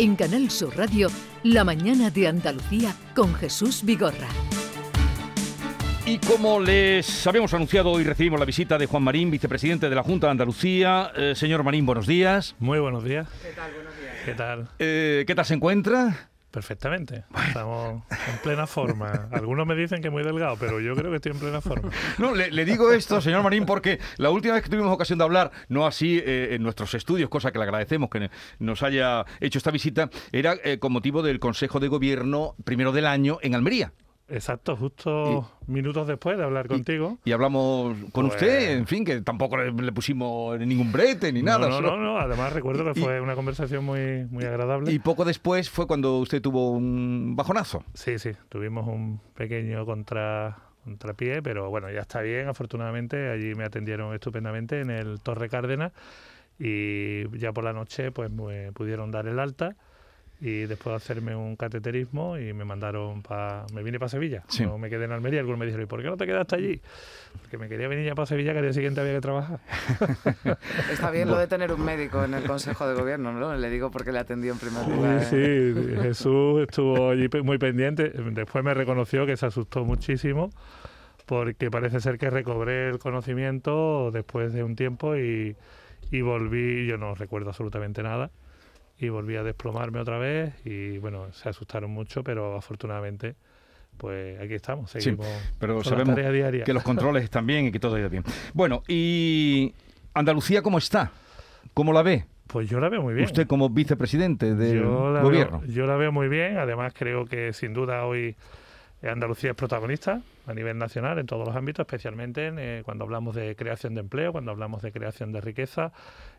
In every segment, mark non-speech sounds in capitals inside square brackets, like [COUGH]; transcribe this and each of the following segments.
En Canal Sur Radio, La mañana de Andalucía con Jesús Vigorra. Y como les habíamos anunciado, hoy recibimos la visita de Juan Marín, vicepresidente de la Junta de Andalucía. Eh, señor Marín, buenos días. Muy buenos días. ¿Qué tal? Buenos días. ¿Qué tal? Eh, ¿Qué tal se encuentra? Perfectamente. Estamos en plena forma. Algunos me dicen que muy delgado, pero yo creo que estoy en plena forma. No, le, le digo esto, señor Marín, porque la última vez que tuvimos ocasión de hablar, no así eh, en nuestros estudios, cosa que le agradecemos que nos haya hecho esta visita, era eh, con motivo del Consejo de Gobierno primero del año en Almería. Exacto, justo minutos después de hablar contigo. Y hablamos con Pues- usted, en fin, que tampoco le, le pusimos ningún brete ni nada. No, no, solo- no, no. Además recuerdo que Y- fue una conversación muy, muy agradable. Y poco después fue cuando usted tuvo un bajonazo. Sí, sí, tuvimos un pequeño contra contrapié, pero bueno, ya está bien, afortunadamente. Allí me atendieron estupendamente en el Torre Cárdenas y ya por la noche pues me pudieron dar el alta y después de hacerme un cateterismo y me mandaron para... Me vine para Sevilla, Sí. no me quedé en Almería. Algunos me dijeron, ¿y por qué no te quedaste allí? Porque me quería venir ya para Sevilla, que al día siguiente había que trabajar. [LAUGHS] Está bien lo de tener un médico en el Consejo de Gobierno, ¿no? Le digo porque le atendió en primer lugar. Sí, sí, Jesús estuvo allí muy pendiente. Después me reconoció que se asustó muchísimo porque parece ser que recobré el conocimiento después de un tiempo y, y volví, yo no recuerdo absolutamente nada, y volví a desplomarme otra vez y bueno, se asustaron mucho, pero afortunadamente pues aquí estamos, seguimos Pero con la sabemos tarea diaria. que los controles [LAUGHS] están bien y que todo irá bien. Bueno, ¿y Andalucía cómo está? ¿Cómo la ve? Pues yo la veo muy bien. Usted como vicepresidente del yo gobierno. Veo, yo la veo muy bien, además creo que sin duda hoy Andalucía es protagonista a nivel nacional en todos los ámbitos, especialmente en, eh, cuando hablamos de creación de empleo, cuando hablamos de creación de riqueza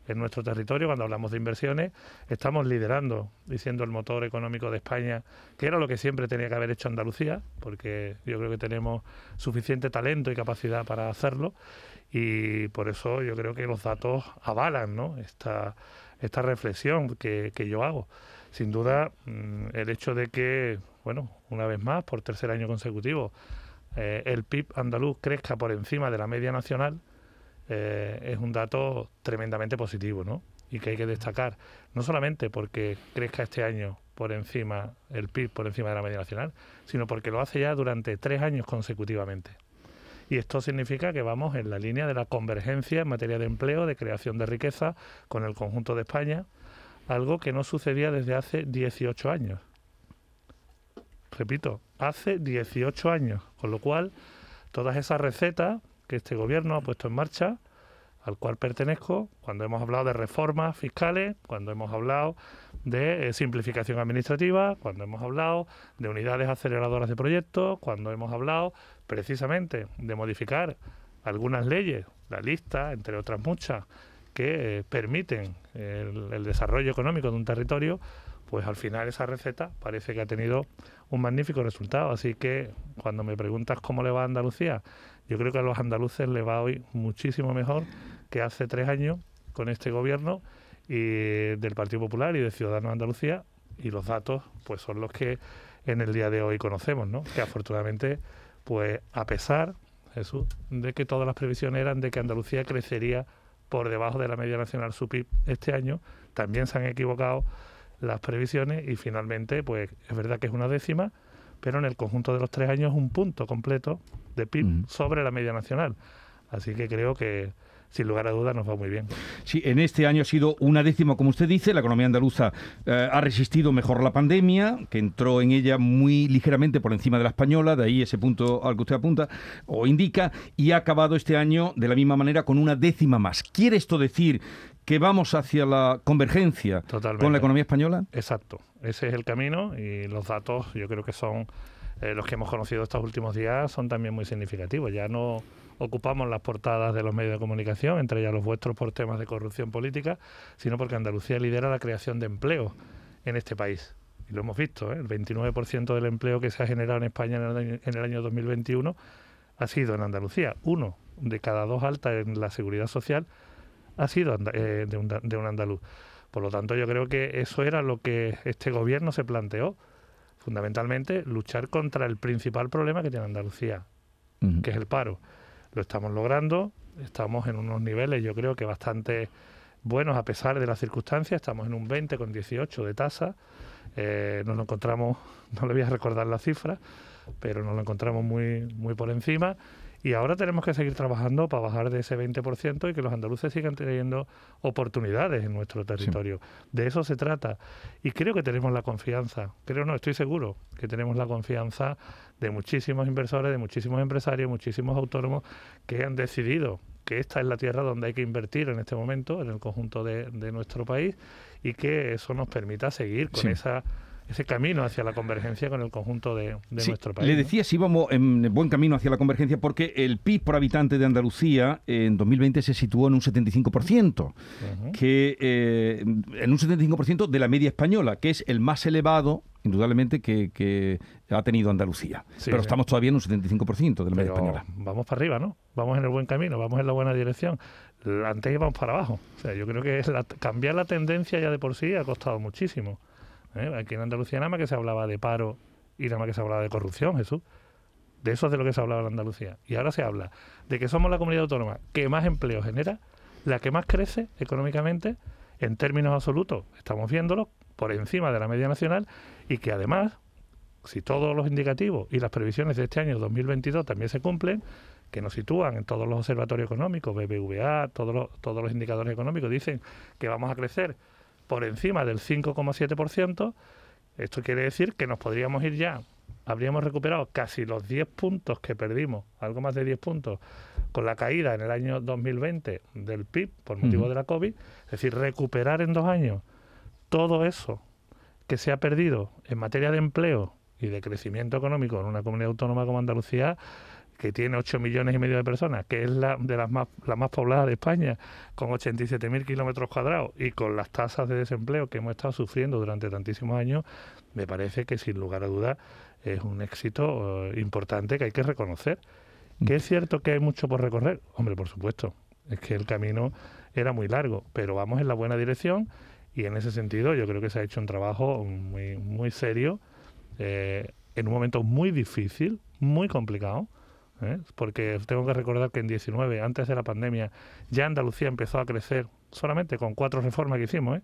en nuestro territorio, cuando hablamos de inversiones, estamos liderando y siendo el motor económico de España, que era lo que siempre tenía que haber hecho Andalucía, porque yo creo que tenemos suficiente talento y capacidad para hacerlo y por eso yo creo que los datos avalan esta, esta reflexión que, que yo hago. Sin duda, mm, el hecho de que, bueno, una vez más, por tercer año consecutivo, eh, el PIB andaluz crezca por encima de la media nacional, eh, es un dato tremendamente positivo, ¿no? Y que hay que destacar, no solamente porque crezca este año por encima, el PIB por encima de la media nacional, sino porque lo hace ya durante tres años consecutivamente. Y esto significa que vamos en la línea de la convergencia en materia de empleo, de creación de riqueza con el conjunto de España, algo que no sucedía desde hace 18 años. Repito, hace 18 años, con lo cual todas esas recetas que este gobierno ha puesto en marcha, al cual pertenezco, cuando hemos hablado de reformas fiscales, cuando hemos hablado de eh, simplificación administrativa, cuando hemos hablado de unidades aceleradoras de proyectos, cuando hemos hablado precisamente de modificar algunas leyes, la lista, entre otras muchas, que eh, permiten el, el desarrollo económico de un territorio, pues al final esa receta parece que ha tenido un magnífico resultado. Así que cuando me preguntas cómo le va a Andalucía, yo creo que a los andaluces le va hoy muchísimo mejor que hace tres años con este gobierno y del Partido Popular y de Ciudadanos Andalucía y los datos pues son los que en el día de hoy conocemos, ¿no? Que afortunadamente pues a pesar Jesús de que todas las previsiones eran de que Andalucía crecería por debajo de la media nacional su PIB este año, también se han equivocado las previsiones y finalmente pues es verdad que es una décima, pero en el conjunto de los tres años un punto completo de PIB sobre la media nacional. Así que creo que sin lugar a dudas nos va muy bien. Sí, en este año ha sido una décima, como usted dice. La economía andaluza eh, ha resistido mejor la pandemia, que entró en ella muy ligeramente por encima de la española, de ahí ese punto al que usted apunta o indica, y ha acabado este año de la misma manera con una décima más. ¿Quiere esto decir que vamos hacia la convergencia Totalmente. con la economía española? Exacto, ese es el camino y los datos yo creo que son eh, los que hemos conocido estos últimos días son también muy significativos. Ya no ocupamos las portadas de los medios de comunicación, entre ellas los vuestros por temas de corrupción política, sino porque Andalucía lidera la creación de empleo en este país. Y lo hemos visto, ¿eh? el 29% del empleo que se ha generado en España en el, año, en el año 2021 ha sido en Andalucía. Uno de cada dos altas en la seguridad social ha sido eh, de, un, da- de un andaluz. Por lo tanto, yo creo que eso era lo que este gobierno se planteó. Fundamentalmente, luchar contra el principal problema que tiene Andalucía, que es el paro. Lo estamos logrando, estamos en unos niveles, yo creo que bastante buenos a pesar de las circunstancias, estamos en un 20 con 18 de tasa, eh, nos lo encontramos, [LAUGHS] no le voy a recordar la cifra, pero nos lo encontramos muy, muy por encima y ahora tenemos que seguir trabajando para bajar de ese 20% y que los andaluces sigan teniendo oportunidades en nuestro territorio. De eso se trata. Y creo que tenemos la confianza, creo no, estoy seguro que tenemos la confianza de muchísimos inversores, de muchísimos empresarios, muchísimos autónomos que han decidido que esta es la tierra donde hay que invertir en este momento, en el conjunto de, nuestro país, y que eso nos permita seguir con esa ese camino hacia la convergencia con el conjunto de, nuestro país. Le decía si íbamos en buen camino hacia la convergencia porque el PIB por habitante de Andalucía en 2020 se situó en un 75%, que eh, en un 75% de la media española, que es el más elevado indudablemente que, ha tenido Andalucía. Pero estamos todavía en un 75% de la media española. Vamos para arriba, ¿no? Vamos en el buen camino, vamos en la buena dirección. Antes íbamos para abajo. O sea, yo creo que cambiar la tendencia ya de por sí ha costado muchísimo. ¿Eh? Aquí en Andalucía nada más que se hablaba de paro y nada más que se hablaba de corrupción, Jesús. De eso es de lo que se hablaba en Andalucía. Y ahora se habla de que somos la comunidad autónoma que más empleo genera, la que más crece económicamente en términos absolutos. Estamos viéndolo por encima de la media nacional y que además, si todos los indicativos y las previsiones de este año 2022 también se cumplen, que nos sitúan en todos los observatorios económicos, BBVA, todos los, todos los indicadores económicos dicen que vamos a crecer por encima del 5,7%, esto quiere decir que nos podríamos ir ya, habríamos recuperado casi los 10 puntos que perdimos, algo más de 10 puntos, con la caída en el año 2020 del PIB por motivo de la COVID, es decir, recuperar en dos años todo eso que se ha perdido en materia de empleo y de crecimiento económico en una comunidad autónoma como Andalucía, que tiene 8 millones y medio de personas, que es la de las más, la más poblada de España, con 87.000 kilómetros cuadrados y con las tasas de desempleo que hemos estado sufriendo durante tantísimos años, me parece que sin lugar a dudas es un éxito eh, importante que hay que reconocer. Que es cierto que hay mucho por recorrer, hombre, por supuesto, es que el camino era muy largo, pero vamos en la buena dirección y en ese sentido yo creo que se ha hecho un trabajo muy, muy serio eh, en un momento muy difícil, muy complicado ¿eh? porque tengo que recordar que en 19, antes de la pandemia, ya Andalucía empezó a crecer solamente con cuatro reformas que hicimos. ¿eh?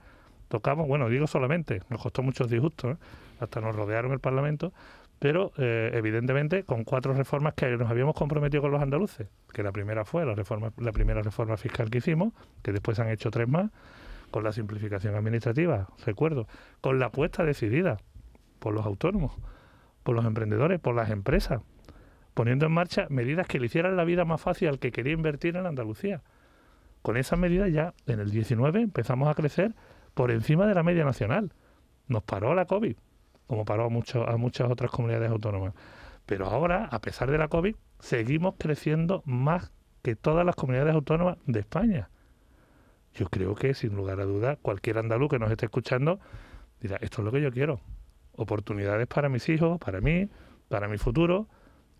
Tocamos, bueno, digo solamente, nos costó muchos disgustos, ¿eh? hasta nos rodearon el Parlamento, pero evidentemente con cuatro reformas que nos habíamos comprometido con los andaluces, que la primera fue la reforma, la primera reforma fiscal que hicimos, que después han hecho tres más, con la simplificación administrativa, recuerdo, con la apuesta decidida por los autónomos, por los emprendedores, por las empresas, poniendo en marcha medidas que le hicieran la vida más fácil al que quería invertir en Andalucía. Con esas medidas ya en el 19 empezamos a crecer por encima de la media nacional. Nos paró la COVID, como paró a, a muchas otras comunidades autónomas. Pero ahora, a pesar de la COVID, seguimos creciendo más que todas las comunidades autónomas de España. Yo creo que, sin lugar a dudas, cualquier andaluz que nos esté escuchando dirá, esto es lo que yo quiero. Oportunidades para mis hijos, para mí, para mi futuro,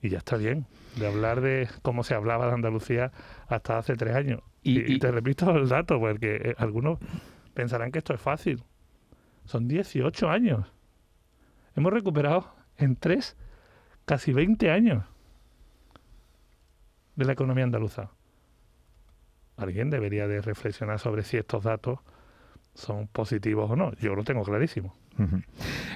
y ya está bien de hablar de cómo se hablaba de Andalucía hasta hace tres años. Y, te repito el dato, porque eh, algunos pensarán que esto es fácil. Son 18 años. Hemos recuperado en tres, casi 20 años de la economía andaluza. Alguien debería de reflexionar sobre si estos datos son positivos o no. Yo lo tengo clarísimo.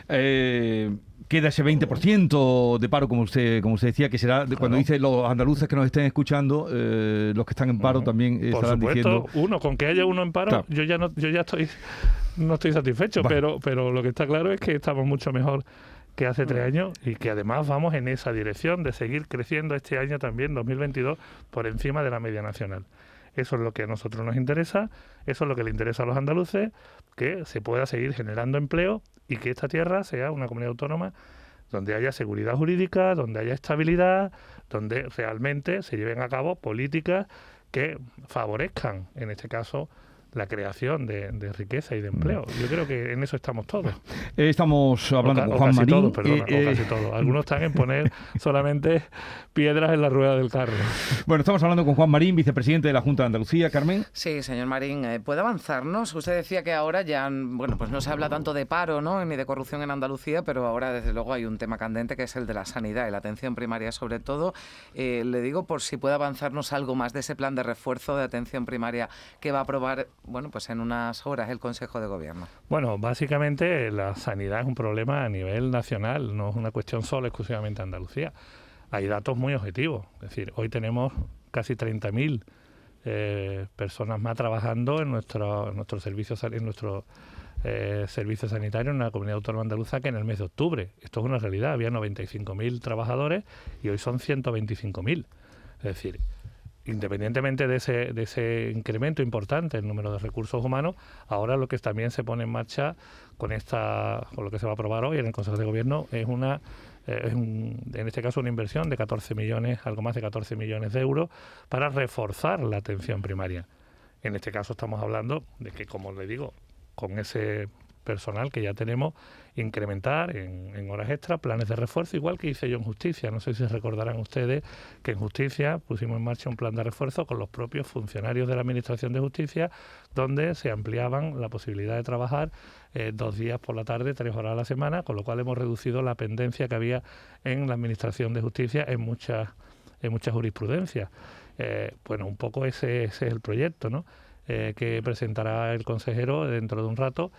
eh, queda ese 20% de paro, como usted como usted decía, que será cuando dice los andaluces que nos estén escuchando, eh, los que están en paro también Por estarán supuesto, uno, con que haya uno en paro, yo ya no, yo ya estoy no estoy satisfecho, pero, pero lo que está claro es que estamos mucho mejor que hace tres años y que además vamos en esa dirección de seguir creciendo este año también, 2022, por encima de la media nacional. Eso es lo que a nosotros nos interesa, eso es lo que le interesa a los andaluces, que se pueda seguir generando empleo y que esta tierra sea una comunidad autónoma donde haya seguridad jurídica, donde haya estabilidad, donde realmente se lleven a cabo políticas que favorezcan, en este caso, la creación de, riqueza y de empleo. Yo creo que en eso estamos todos. Eh, estamos hablando con Juan Marín. Todos, perdona, eh, casi todos. Algunos están en poner [LAUGHS] solamente piedras en la rueda del carro. Bueno, estamos hablando con Juan Marín, vicepresidente de la Junta de Andalucía. Carmen. Sí, señor Marín, eh, ¿puede avanzarnos? Usted decía que ahora ya, bueno, pues no se habla tanto de paro, ¿no? Ni de corrupción en Andalucía, pero ahora desde luego hay un tema candente que es el de la sanidad y la atención primaria sobre todo. le digo por si puede avanzarnos algo más de ese plan de refuerzo de atención primaria que va a aprobar bueno, pues en unas horas el Consejo de Gobierno? Bueno, básicamente la sanidad es un problema a nivel nacional, no es una cuestión solo exclusivamente Andalucía. Hay datos muy objetivos, es decir, hoy tenemos casi 30.000 eh, personas más trabajando en nuestro, en nuestro servicio en nuestro eh, servicio sanitario en la comunidad autónoma andaluza que en el mes de octubre. Esto es una realidad, había 95.000 trabajadores y hoy son 125.000. Es decir, independientemente de ese, de ese incremento importante en el número de recursos humanos, ahora lo que también se pone en marcha con esta con lo que se va a aprobar hoy en el Consejo de Gobierno es una eh, en este caso una inversión de 14 millones, algo más de 14 millones de euros para reforzar la atención primaria. En este caso estamos hablando de que, como le digo, con ese personal que ya tenemos, incrementar en, horas extra planes de refuerzo, igual que hice yo en justicia. No sé si recordarán ustedes que en justicia pusimos en marcha un plan de refuerzo con los propios funcionarios de la Administración de Justicia, donde se ampliaban la posibilidad de trabajar eh, dos días por la tarde, tres horas a la semana, con lo cual hemos reducido la pendencia que había en la Administración de Justicia en muchas, en muchas jurisprudencias. Eh, bueno, un poco ese, ese es el proyecto, ¿no? Eh, que presentará el consejero dentro de un rato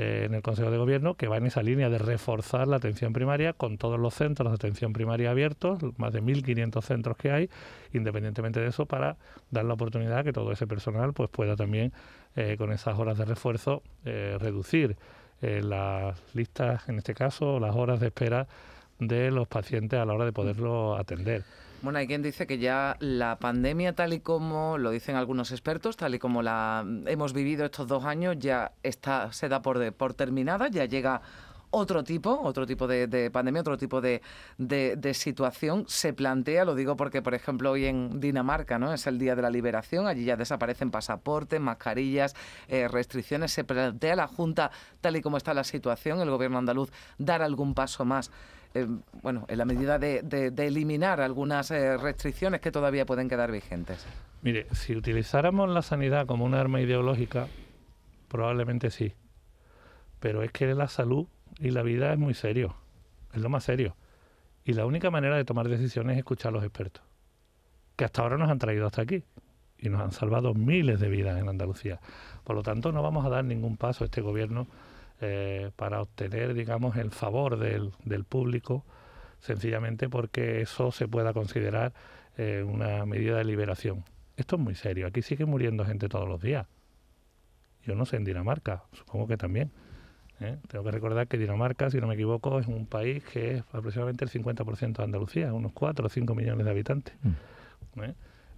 eh, en el Consejo de Gobierno, que va en esa línea de reforzar la atención primaria con todos los centros de atención primaria abiertos, más de 1.500 centros que hay, independientemente de eso, para dar la oportunidad que todo ese personal pues pueda también, eh, con esas horas de refuerzo, reducir las listas, en este caso, las horas de espera de los pacientes a la hora de poderlo atender. Bueno, hay quien dice que ya la pandemia, tal y como lo dicen algunos expertos, tal y como la hemos vivido estos dos años, ya está, se da por, terminada, ya llega otro tipo, otro tipo de, pandemia, otro tipo de, situación se plantea, lo digo porque, por ejemplo, hoy en Dinamarca, ¿no? Es el día de la liberación, allí ya desaparecen pasaportes, mascarillas, eh, restricciones, se plantea la Junta, tal y como está la situación, el gobierno andaluz, dar algún paso más eh, bueno, en la medida de, eliminar algunas eh, restricciones que todavía pueden quedar vigentes? Mire, si utilizáramos la sanidad como un arma ideológica, probablemente sí. Pero es que la salud y la vida es muy serio, es lo más serio. Y la única manera de tomar decisiones es escuchar a los expertos, que hasta ahora nos han traído hasta aquí y nos han salvado miles de vidas en Andalucía. Por lo tanto, no vamos a dar ningún paso a este gobierno eh, para obtener, digamos, el favor del, del, público, sencillamente porque eso se pueda considerar eh, una medida de liberación. Esto es muy serio. Aquí sigue muriendo gente todos los días. Yo no sé en Dinamarca, supongo que también. ¿eh? Tengo que recordar que Dinamarca, si no me equivoco, es un país que es aproximadamente el 50% de Andalucía, unos 4 o 5 millones de habitantes. Mm.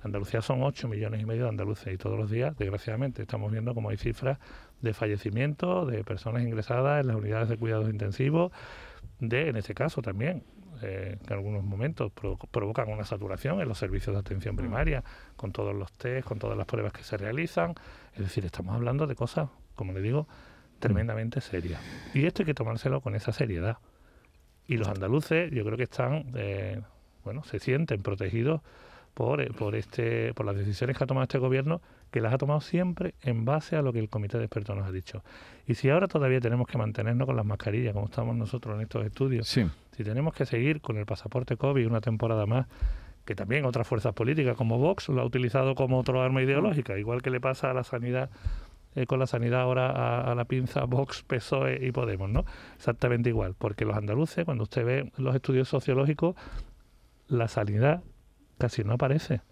Andalucía son 8 millones y medio de andaluces y todos los días, desgraciadamente, estamos viendo como hay cifras de fallecimiento, de personas ingresadas en las unidades de cuidados intensivos, de, en este caso también, eh, que en algunos momentos provocan una saturación en los servicios de atención mm. primaria, con todos los test, con todas las pruebas que se realizan. Es decir, estamos hablando de cosas, como le digo, tremendamente serias. Y esto hay que tomárselo con esa seriedad. Y los andaluces, yo creo que están, eh, bueno, se sienten protegidos por, eh, por, este, por las decisiones que ha tomado este gobierno, que las ha tomado siempre en base a lo que el comité de expertos nos ha dicho. Y si ahora todavía tenemos que mantenernos con las mascarillas, como estamos nosotros en estos estudios, si tenemos que seguir con el pasaporte COVID una temporada más, que también otras fuerzas políticas como Vox lo ha utilizado como otro arma ideológica, igual que le pasa a la sanidad eh, con la sanidad ahora a, a, la pinza Vox, PSOE y Podemos, ¿no? Exactamente igual, porque los andaluces, cuando usted ve los estudios sociológicos, la sanidad casi no aparece.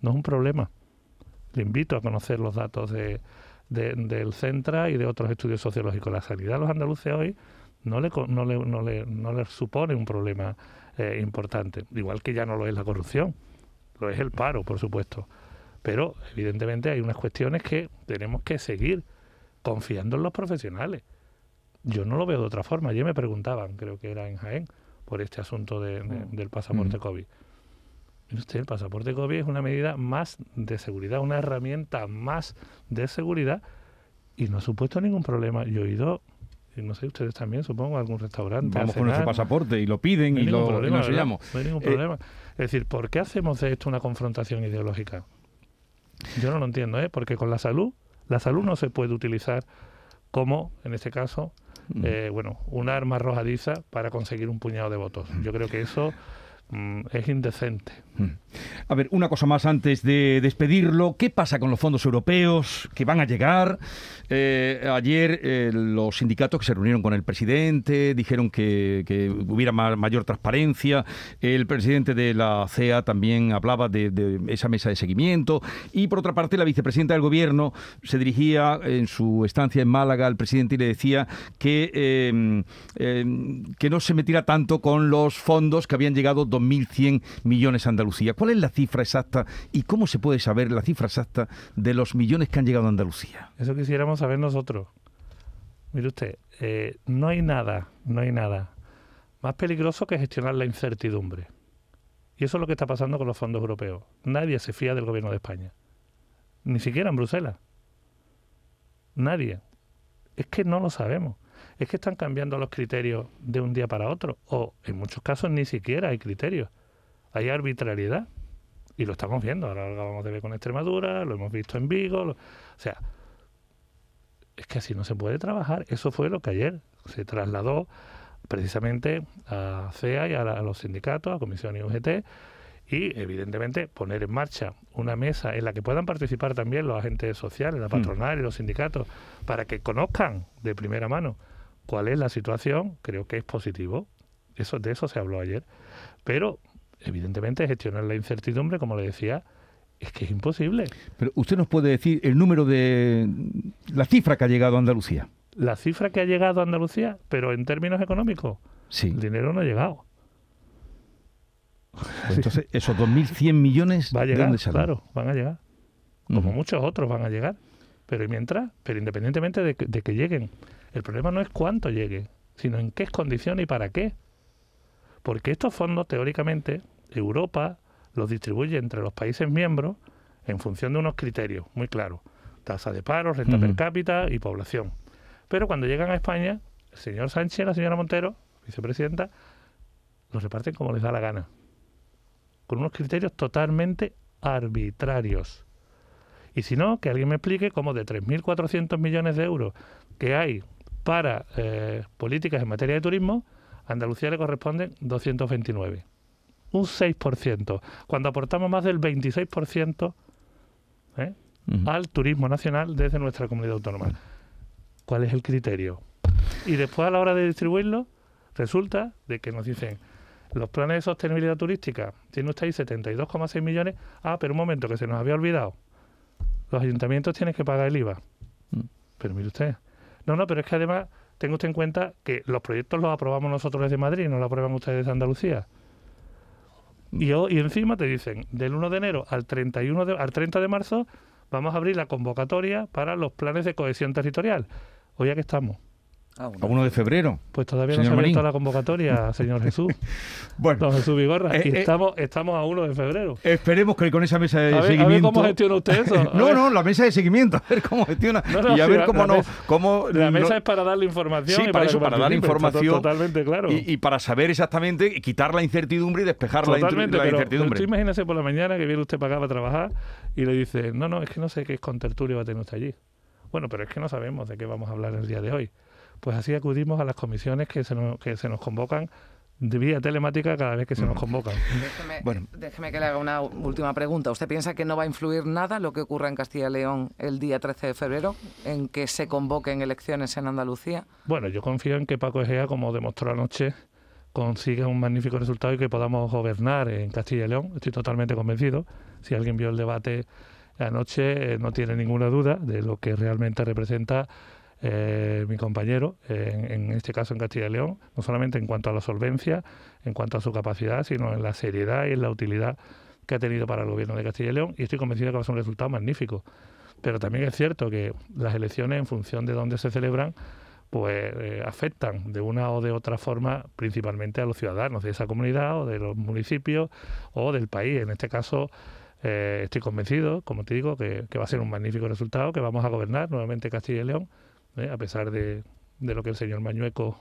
No es un problema. Le invito a conocer los datos de, del Centra y de otros estudios sociológicos. La sanidad a los andaluces hoy no le, no le, no le, no le supone un problema eh, importante. Igual que ya no lo es la corrupción, lo es el paro, por supuesto. Pero evidentemente hay unas cuestiones que tenemos que seguir confiando en los profesionales. Yo no lo veo de otra forma. Ayer me preguntaban, creo que era en Jaén, por este asunto de, mm. del pasaporte mm. COVID el pasaporte COVID es una medida más de seguridad, una herramienta más de seguridad y no ha supuesto ningún problema. Yo he ido, no sé, ustedes también, supongo, a algún restaurante. Vamos con nuestro pasaporte y lo piden y, lo, problema, no No hay ningún problema. Es decir, ¿por qué hacemos de esto una confrontación ideológica? Yo no lo entiendo, ¿eh? Porque con la salud, la salud no se puede utilizar como, en este caso, mm. eh, bueno, una arma arrojadiza para conseguir un puñado de votos. Yo creo que eso es indecente. Mm. A ver, una cosa más antes de despedirlo. ¿Qué pasa con los fondos europeos que van a llegar? Eh, ayer eh, los sindicatos que se reunieron con el presidente dijeron que, hubiera mayor transparencia. El presidente de la CEA también hablaba de, esa mesa de seguimiento. Y por otra parte, la vicepresidenta del gobierno se dirigía en su estancia en Málaga al presidente y le decía que, em, que no se metiera tanto con los fondos que habían llegado 2.100 millones a Andalucía. ¿Cuál es la cifra exacta y cómo se puede saber la cifra exacta de los millones que han llegado a Andalucía? Eso quisiéramos saber nosotros. Mire usted, eh, no hay nada, no hay nada más peligroso que gestionar la incertidumbre. Y eso es lo que está pasando con los fondos europeos. Nadie se fía del gobierno de España. Ni siquiera en Bruselas. Nadie. Es que no lo sabemos. Es que están cambiando los criterios de un día para otro. O en muchos casos ni siquiera hay criterios. Hay arbitrariedad. Y lo estamos viendo. Ahora lo acabamos de ver con Extremadura, lo hemos visto en Vigo. O sea, es que así no se puede trabajar. Eso fue lo que ayer se trasladó precisamente a CEA y a, los sindicatos, a Comisión y UGT, y evidentemente poner en marcha una mesa en la que puedan participar también los agentes sociales, la mm. patronal y los sindicatos, para que conozcan de primera mano cuál es la situación, creo que es positivo. Eso, de eso se habló ayer. Pero, evidentemente, gestionar la incertidumbre, como le decía, es que es imposible. Pero usted nos puede decir el número de la cifra que ha llegado a Andalucía. La cifra que ha llegado a Andalucía, pero en términos económicos, sí. el dinero no ha llegado. Pues entonces, esos 2.100 millones, Va a llegar, Claro, van a llegar. Como muchos otros van a llegar. Pero mientras, pero independientemente de que, lleguen, el problema no es cuánto llegue, sino en qué condiciones y para qué. Porque estos fondos, teóricamente, Europa los distribuye entre los países miembros en función de unos criterios muy claros. Tasa de paro, renta per cápita y población. Pero cuando llegan a España, el señor Sánchez y la señora Montero, vicepresidenta, los reparten como les da la gana con unos criterios totalmente arbitrarios. Y si no, que alguien me explique cómo de 3.400 millones de euros que hay para eh, políticas en materia de turismo, a Andalucía le corresponden 229. Un 6%, cuando aportamos más del 26% ¿eh? al turismo nacional desde nuestra comunidad autónoma. ¿Cuál es el criterio? Y después a la hora de distribuirlo, resulta de que nos dicen, los planes de sostenibilidad turística, tiene usted ahí 72,6 millones. Ah, pero un momento, que se nos había olvidado. Los ayuntamientos tienen que pagar el IVA. Mm. Pero mire usted. No, no, pero es que además tenga usted en cuenta que los proyectos los aprobamos nosotros desde Madrid, no los aprueban ustedes desde Andalucía. Y, y encima te dicen, del 1 de enero al, 31 de, al 30 de marzo vamos a abrir la convocatoria para los planes de cohesión territorial. Hoy aquí estamos. A 1 de febrero. Pues todavía no se ha abierto la convocatoria, señor [LAUGHS] Jesús. bueno. Don Jesús Vigorra. Eh, y eh, estamos, estamos a 1 de febrero. Esperemos que con esa mesa de seguimiento... A ver cómo gestiona usted eso. [LAUGHS] no, no, la mesa de seguimiento. [LAUGHS] A ver cómo gestiona. y a ver cómo no... cómo, la mesa es para darle información. Sí, para, eso, para dar información. Totalmente claro. Y, para saber exactamente, quitar la incertidumbre y despejar la, incertidumbre. Pero imagínese por la mañana que viene usted para acá a trabajar y le dice, no, no, es que no sé qué contertulio va a tener usted allí. Bueno, pero es que no sabemos de qué vamos a hablar el día de hoy pues así acudimos a las comisiones que se nos, que se nos convocan de vía telemática cada vez que se nos convocan. Déjeme, bueno. déjeme que le haga una última pregunta. ¿Usted piensa que no va a influir nada lo que ocurra en Castilla y León el día 13 de febrero, en que se convoquen elecciones en Andalucía? Bueno, yo confío en que Paco Egea, como demostró anoche, consiga un magnífico resultado y que podamos gobernar en Castilla y León. Estoy totalmente convencido. Si alguien vio el debate anoche, eh, no tiene ninguna duda de lo que realmente representa eh, mi compañero, en, este caso en Castilla y León, no solamente en cuanto a la solvencia, en cuanto a su capacidad, sino en la seriedad y en la utilidad que ha tenido para el gobierno de Castilla y León, y estoy convencido que va a ser un resultado magnífico. Pero también es cierto que las elecciones, en función de dónde se celebran, pues eh, afectan de una o de otra forma principalmente a los ciudadanos de esa comunidad o de los municipios o del país. En este caso, eh, estoy convencido, como te digo, que, que va a ser un magnífico resultado, que vamos a gobernar nuevamente Castilla y León ¿eh? a pesar de, lo que el señor Mañueco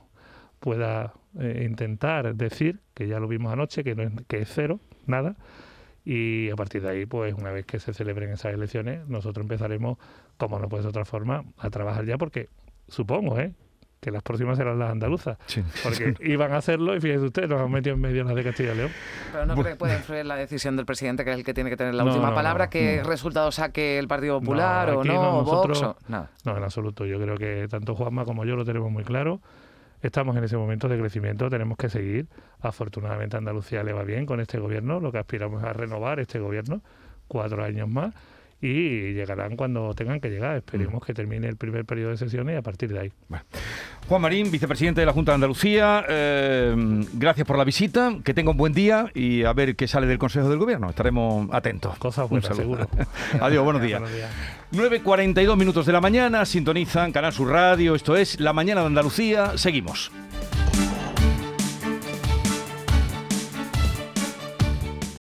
pueda eh, intentar decir, que ya lo vimos anoche, que, no es, que es cero, nada. Y a partir de ahí, pues una vez que se celebren esas elecciones, nosotros empezaremos, como no puede ser de otra forma, a trabajar ya, porque supongo, ¿eh? Que las próximas serán las andaluzas. Sí. Porque iban a hacerlo y fíjese usted, nos han metido en medio las de Castilla y León. Pero no cree que puede influir la decisión del presidente, que es el que tiene que tener la No, última no, palabra, no, qué no. resultado saque el Partido Popular o no, no, o Vox. nosotros- o-. No, en absoluto. Yo creo que tanto Juanma como yo lo tenemos muy claro. Estamos en ese momento de crecimiento, tenemos que seguir. Afortunadamente a Andalucía le va bien con este gobierno, lo que aspiramos es a renovar este gobierno, cuatro años más, y llegarán cuando tengan que llegar. Esperemos que termine el primer periodo de sesiones y a partir de ahí. Juan Marín, vicepresidente de la Junta de Andalucía, eh, gracias por la visita, que tenga un buen día y a ver qué sale del Consejo del Gobierno. Estaremos atentos. Cosas buenas, seguro. [LAUGHS] Adiós, buenos días. Buenos días. 9.42 minutos de la mañana, sintonizan Canal Sur Radio, esto es La Mañana de Andalucía, seguimos.